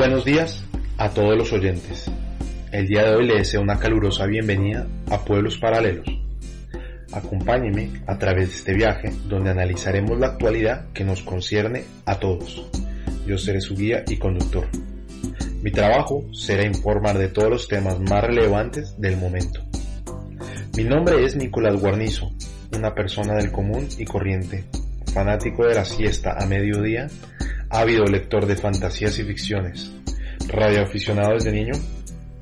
Buenos días a todos los oyentes. El día de hoy les deseo una calurosa bienvenida a Pueblos Paralelos. Acompáñeme a través de este viaje donde analizaremos la actualidad que nos concierne a todos. Yo seré su guía y conductor. Mi trabajo será informar de todos los temas más relevantes del momento. Mi nombre es Nicolás Guarnizo, una persona del común y corriente, fanático de la siesta a mediodía, ávido lector de fantasías y ficciones, radioaficionado desde niño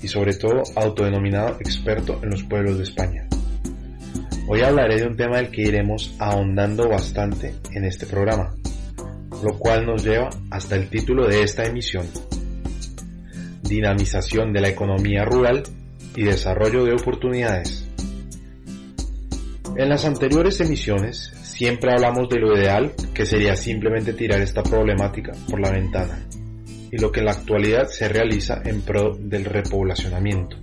y sobre todo autodenominado experto en los pueblos de España. Hoy hablaré de un tema del que iremos ahondando bastante en este programa, lo cual nos lleva hasta el título de esta emisión, Dinamización de la economía rural y desarrollo de oportunidades. En las anteriores emisiones siempre hablamos de lo ideal, que sería simplemente tirar esta problemática por la ventana, y lo que en la actualidad se realiza en pro del repoblacionamiento.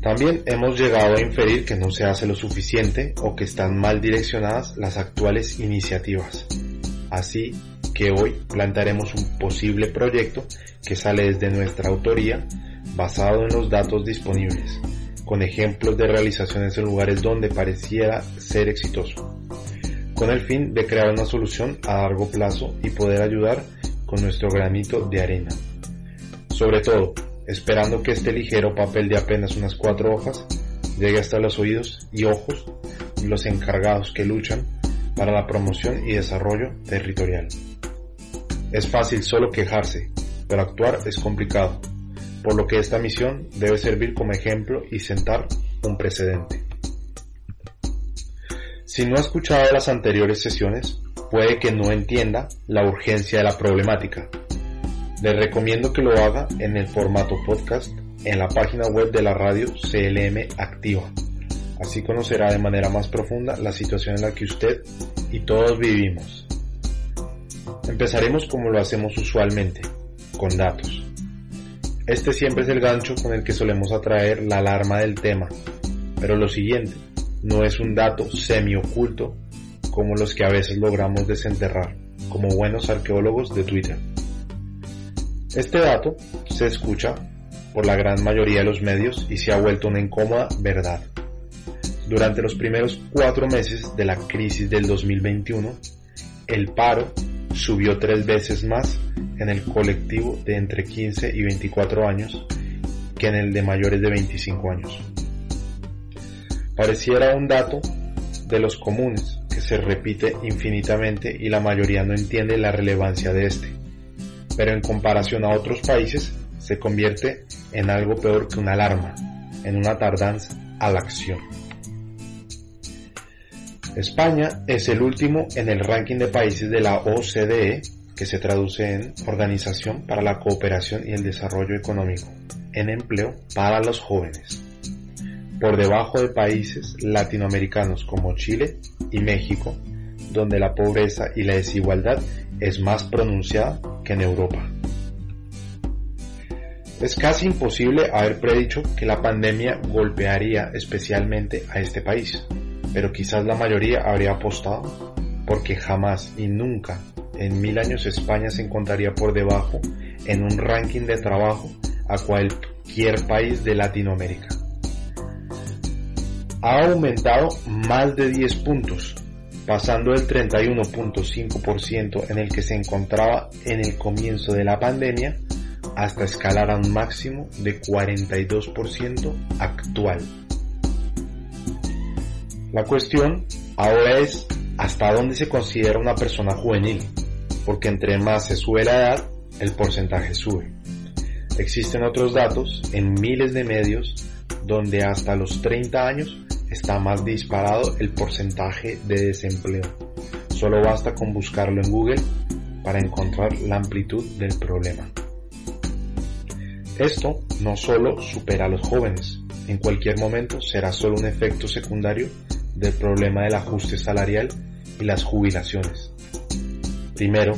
También hemos llegado a inferir que no se hace lo suficiente o que están mal direccionadas las actuales iniciativas. Así que hoy plantearemos un posible proyecto que sale desde nuestra autoría basado en los datos disponibles, con ejemplos de realizaciones en lugares donde pareciera ser exitoso, con el fin de crear una solución a largo plazo y poder ayudar con nuestro granito de arena. Sobre todo, esperando que este ligero papel de apenas unas cuatro hojas llegue hasta los oídos y ojos de los encargados que luchan para la promoción y desarrollo territorial. Es fácil solo quejarse, pero actuar es complicado, por lo que esta misión debe servir como ejemplo y sentar un precedente. Si no ha escuchado las anteriores sesiones, puede que no entienda la urgencia de la problemática, les recomiendo que lo haga en el formato podcast en la página web de la radio CLM Activa. Así conocerá de manera más profunda la situación en la que usted y todos vivimos. Empezaremos como lo hacemos usualmente, con datos. Este siempre es el gancho con el que solemos atraer la alarma del tema, pero lo siguiente no es un dato semi-oculto como los que a veces logramos desenterrar, como buenos arqueólogos de Twitter. Este dato se escucha por la gran mayoría de los medios y se ha vuelto una incómoda verdad. Durante los primeros cuatro meses de la crisis del 2021, el paro subió tres veces más en el colectivo de entre 15 y 24 años que en el de mayores de 25 años. Pareciera un dato de los comunes que se repite infinitamente y la mayoría no entiende la relevancia de este pero en comparación a otros países se convierte en algo peor que una alarma, en una tardanza a la acción. España es el último en el ranking de países de la OCDE, que se traduce en Organización para la Cooperación y el Desarrollo Económico, en empleo para los jóvenes, por debajo de países latinoamericanos como Chile y México, donde la pobreza y la desigualdad es más pronunciada que en Europa. Es casi imposible haber predicho que la pandemia golpearía especialmente a este país, pero quizás la mayoría habría apostado porque jamás y nunca en mil años España se encontraría por debajo en un ranking de trabajo a cualquier país de Latinoamérica. Ha aumentado más de 10 puntos pasando del 31.5% en el que se encontraba en el comienzo de la pandemia hasta escalar a un máximo de 42% actual. La cuestión ahora es hasta dónde se considera una persona juvenil, porque entre más se sube la edad, el porcentaje sube. Existen otros datos en miles de medios donde hasta los 30 años está más disparado el porcentaje de desempleo. Solo basta con buscarlo en Google para encontrar la amplitud del problema. Esto no solo supera a los jóvenes, en cualquier momento será solo un efecto secundario del problema del ajuste salarial y las jubilaciones. Primero,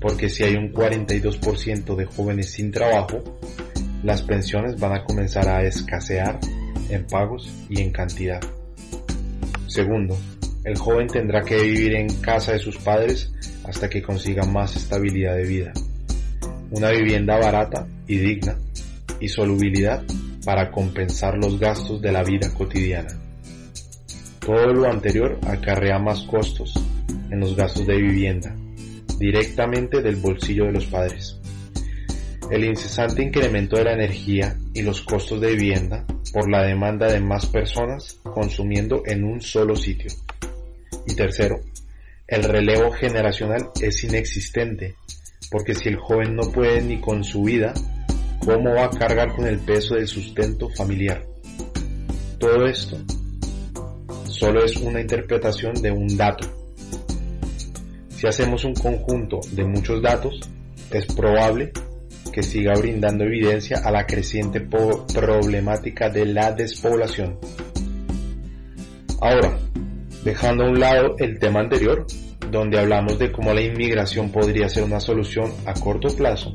porque si hay un 42% de jóvenes sin trabajo, las pensiones van a comenzar a escasear en pagos y en cantidad. Segundo, el joven tendrá que vivir en casa de sus padres hasta que consiga más estabilidad de vida, una vivienda barata y digna y solubilidad para compensar los gastos de la vida cotidiana. Todo lo anterior acarrea más costos en los gastos de vivienda, directamente del bolsillo de los padres. El incesante incremento de la energía y los costos de vivienda por la demanda de más personas consumiendo en un solo sitio. Y tercero, el relevo generacional es inexistente, porque si el joven no puede ni con su vida, ¿cómo va a cargar con el peso del sustento familiar? Todo esto solo es una interpretación de un dato. Si hacemos un conjunto de muchos datos, es probable que siga brindando evidencia a la creciente problemática de la despoblación. Ahora, dejando a un lado el tema anterior, donde hablamos de cómo la inmigración podría ser una solución a corto plazo,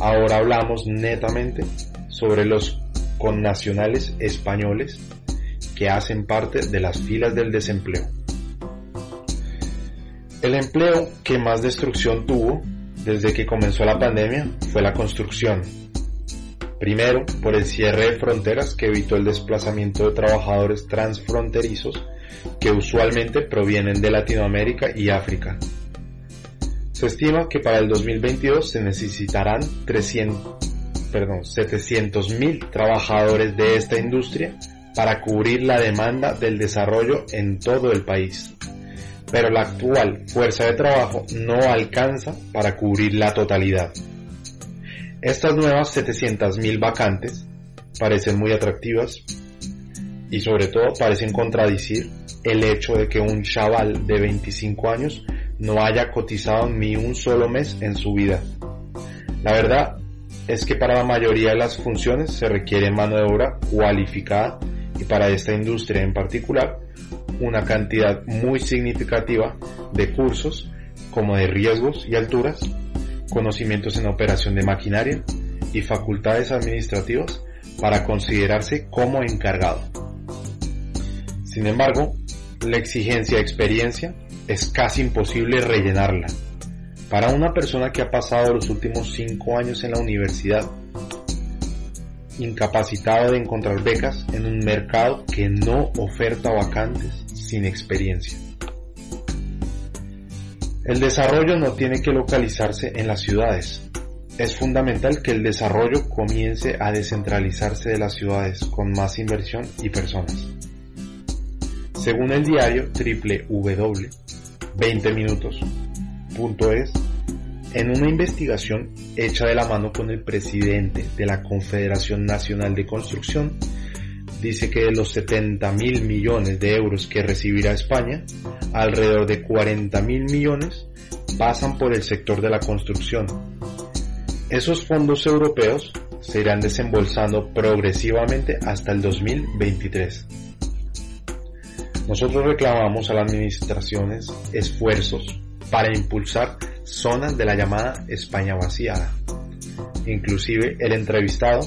ahora hablamos netamente sobre los connacionales españoles que hacen parte de las filas del desempleo. El empleo que más destrucción tuvo desde que comenzó la pandemia fue la construcción. Primero, por el cierre de fronteras que evitó el desplazamiento de trabajadores transfronterizos que usualmente provienen de Latinoamérica y África. Se estima que para el 2022 se necesitarán 300, perdón, 700.000 trabajadores de esta industria para cubrir la demanda del desarrollo en todo el país pero la actual fuerza de trabajo no alcanza para cubrir la totalidad. Estas nuevas 700.000 vacantes parecen muy atractivas y sobre todo parecen contradicir el hecho de que un chaval de 25 años no haya cotizado ni un solo mes en su vida. La verdad es que para la mayoría de las funciones se requiere mano de obra cualificada y para esta industria en particular una cantidad muy significativa de cursos como de riesgos y alturas, conocimientos en operación de maquinaria y facultades administrativas para considerarse como encargado. Sin embargo, la exigencia de experiencia es casi imposible rellenarla. Para una persona que ha pasado los últimos cinco años en la universidad, incapacitado de encontrar becas en un mercado que no oferta vacantes sin experiencia. El desarrollo no tiene que localizarse en las ciudades. Es fundamental que el desarrollo comience a descentralizarse de las ciudades con más inversión y personas. Según el diario www 20minutos.es, en una investigación hecha de la mano con el presidente de la Confederación Nacional de Construcción, dice que de los 70 mil millones de euros que recibirá España, alrededor de 40 mil millones pasan por el sector de la construcción. Esos fondos europeos se irán desembolsando progresivamente hasta el 2023. Nosotros reclamamos a las administraciones esfuerzos para impulsar zonas de la llamada España vaciada. Inclusive el entrevistado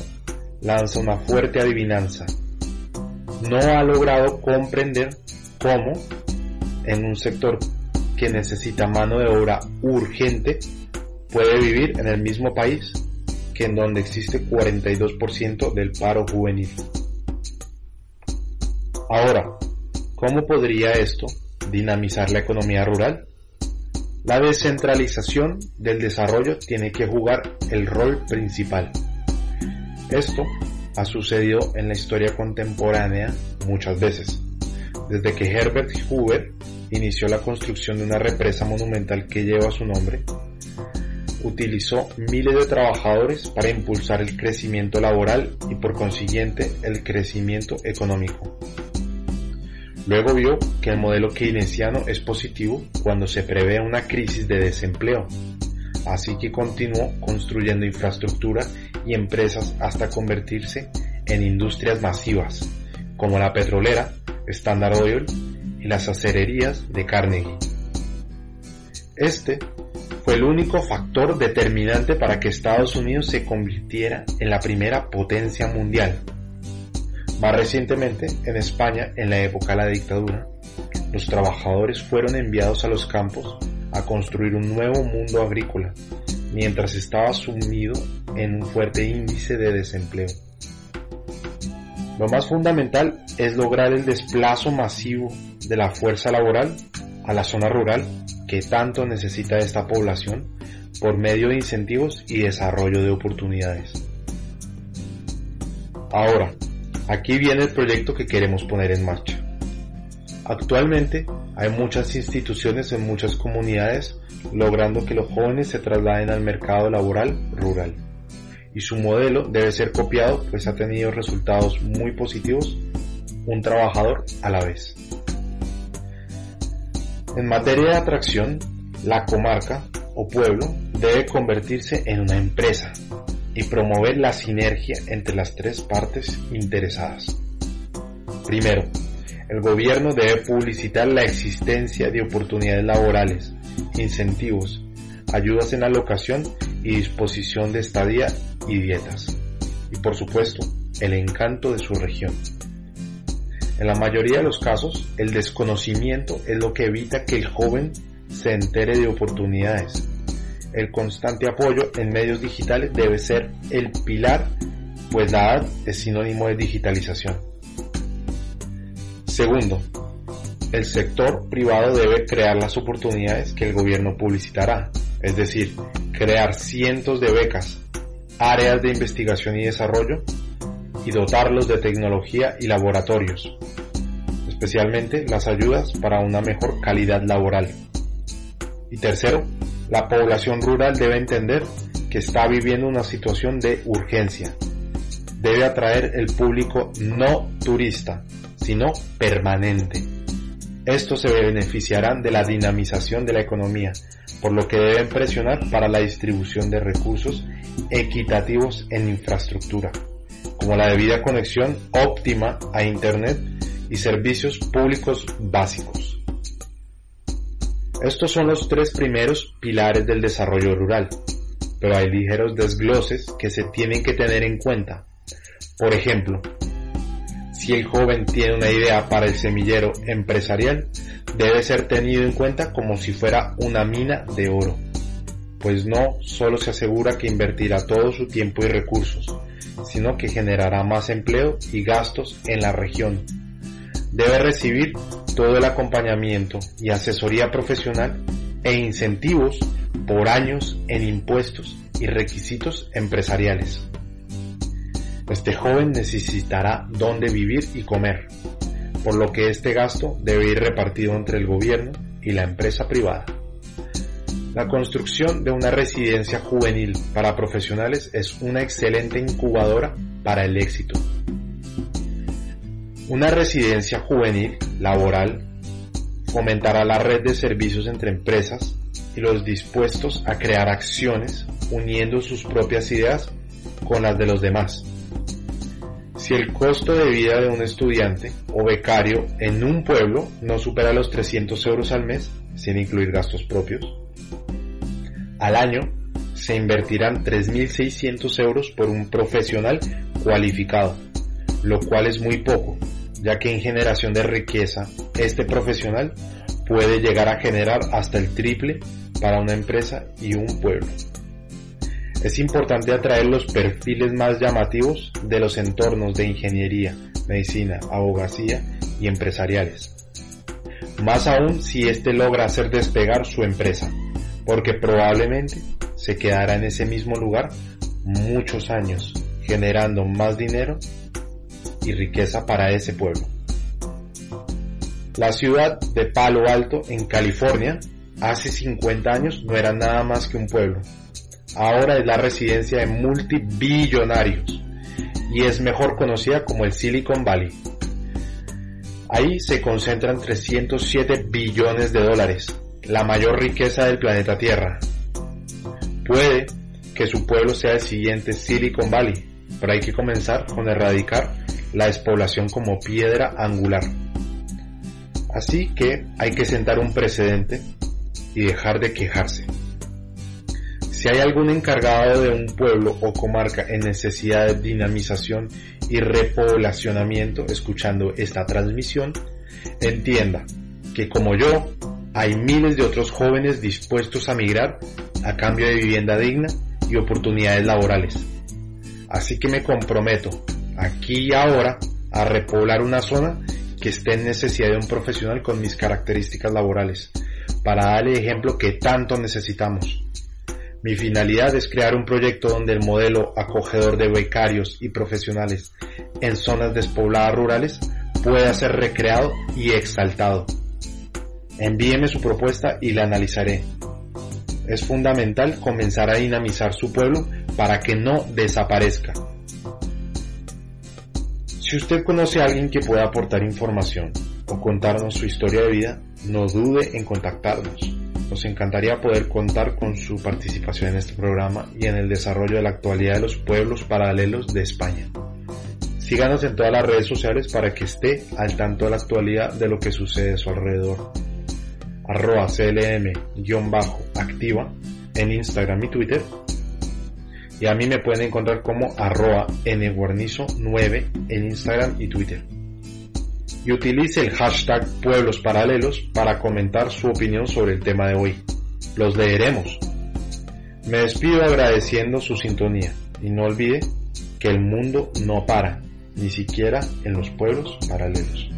lanza una fuerte adivinanza no ha logrado comprender cómo en un sector que necesita mano de obra urgente puede vivir en el mismo país que en donde existe 42% del paro juvenil. Ahora, ¿cómo podría esto dinamizar la economía rural? La descentralización del desarrollo tiene que jugar el rol principal. Esto ha sucedido en la historia contemporánea muchas veces. Desde que Herbert Hoover inició la construcción de una represa monumental que lleva su nombre, utilizó miles de trabajadores para impulsar el crecimiento laboral y por consiguiente el crecimiento económico. Luego vio que el modelo keynesiano es positivo cuando se prevé una crisis de desempleo, así que continuó construyendo infraestructura y empresas hasta convertirse en industrias masivas, como la petrolera, Standard Oil y las acererías de Carnegie. Este fue el único factor determinante para que Estados Unidos se convirtiera en la primera potencia mundial. Más recientemente, en España, en la época de la dictadura, los trabajadores fueron enviados a los campos a construir un nuevo mundo agrícola, mientras estaba sumido en un fuerte índice de desempleo. Lo más fundamental es lograr el desplazo masivo de la fuerza laboral a la zona rural que tanto necesita esta población por medio de incentivos y desarrollo de oportunidades. Ahora, aquí viene el proyecto que queremos poner en marcha. Actualmente hay muchas instituciones en muchas comunidades logrando que los jóvenes se trasladen al mercado laboral rural. Y su modelo debe ser copiado pues ha tenido resultados muy positivos, un trabajador a la vez. En materia de atracción, la comarca o pueblo debe convertirse en una empresa y promover la sinergia entre las tres partes interesadas. Primero, el gobierno debe publicitar la existencia de oportunidades laborales, incentivos, ayudas en la locación y disposición de estadía y dietas. Y por supuesto, el encanto de su región. En la mayoría de los casos, el desconocimiento es lo que evita que el joven se entere de oportunidades. El constante apoyo en medios digitales debe ser el pilar, pues la edad es sinónimo de digitalización. Segundo, el sector privado debe crear las oportunidades que el gobierno publicitará, es decir, crear cientos de becas, áreas de investigación y desarrollo y dotarlos de tecnología y laboratorios, especialmente las ayudas para una mejor calidad laboral. Y tercero, la población rural debe entender que está viviendo una situación de urgencia. Debe atraer el público no turista, sino permanente. Estos se beneficiarán de la dinamización de la economía, por lo que deben presionar para la distribución de recursos equitativos en infraestructura como la debida conexión óptima a Internet y servicios públicos básicos. Estos son los tres primeros pilares del desarrollo rural, pero hay ligeros desgloses que se tienen que tener en cuenta. Por ejemplo, si el joven tiene una idea para el semillero empresarial, debe ser tenido en cuenta como si fuera una mina de oro, pues no solo se asegura que invertirá todo su tiempo y recursos, sino que generará más empleo y gastos en la región. Debe recibir todo el acompañamiento y asesoría profesional e incentivos por años en impuestos y requisitos empresariales. Este joven necesitará dónde vivir y comer, por lo que este gasto debe ir repartido entre el gobierno y la empresa privada. La construcción de una residencia juvenil para profesionales es una excelente incubadora para el éxito. Una residencia juvenil laboral fomentará la red de servicios entre empresas y los dispuestos a crear acciones uniendo sus propias ideas con las de los demás. Si el costo de vida de un estudiante o becario en un pueblo no supera los 300 euros al mes, sin incluir gastos propios, al año se invertirán 3.600 euros por un profesional cualificado, lo cual es muy poco, ya que en generación de riqueza este profesional puede llegar a generar hasta el triple para una empresa y un pueblo. Es importante atraer los perfiles más llamativos de los entornos de ingeniería, medicina, abogacía y empresariales. Más aún si éste logra hacer despegar su empresa porque probablemente se quedará en ese mismo lugar muchos años, generando más dinero y riqueza para ese pueblo. La ciudad de Palo Alto, en California, hace 50 años no era nada más que un pueblo. Ahora es la residencia de multibillonarios y es mejor conocida como el Silicon Valley. Ahí se concentran 307 billones de dólares, la mayor riqueza del planeta Tierra. Puede que su pueblo sea el siguiente Silicon Valley, pero hay que comenzar con erradicar la despoblación como piedra angular. Así que hay que sentar un precedente y dejar de quejarse. Si hay algún encargado de un pueblo o comarca en necesidad de dinamización y repoblacionamiento escuchando esta transmisión, entienda que como yo, hay miles de otros jóvenes dispuestos a migrar a cambio de vivienda digna y oportunidades laborales. Así que me comprometo, aquí y ahora, a repoblar una zona que esté en necesidad de un profesional con mis características laborales, para dar el ejemplo que tanto necesitamos. Mi finalidad es crear un proyecto donde el modelo acogedor de becarios y profesionales en zonas despobladas rurales pueda ser recreado y exaltado. Envíeme su propuesta y la analizaré. Es fundamental comenzar a dinamizar su pueblo para que no desaparezca. Si usted conoce a alguien que pueda aportar información o contarnos su historia de vida, no dude en contactarnos. Nos encantaría poder contar con su participación en este programa y en el desarrollo de la actualidad de los pueblos paralelos de España. Síganos en todas las redes sociales para que esté al tanto de la actualidad de lo que sucede a su alrededor. CLM-activa en Instagram y Twitter. Y a mí me pueden encontrar como arroba nguarnizo9 en Instagram y Twitter y utilice el hashtag Pueblos Paralelos para comentar su opinión sobre el tema de hoy. Los leeremos. Me despido agradeciendo su sintonía y no olvide que el mundo no para, ni siquiera en los pueblos paralelos.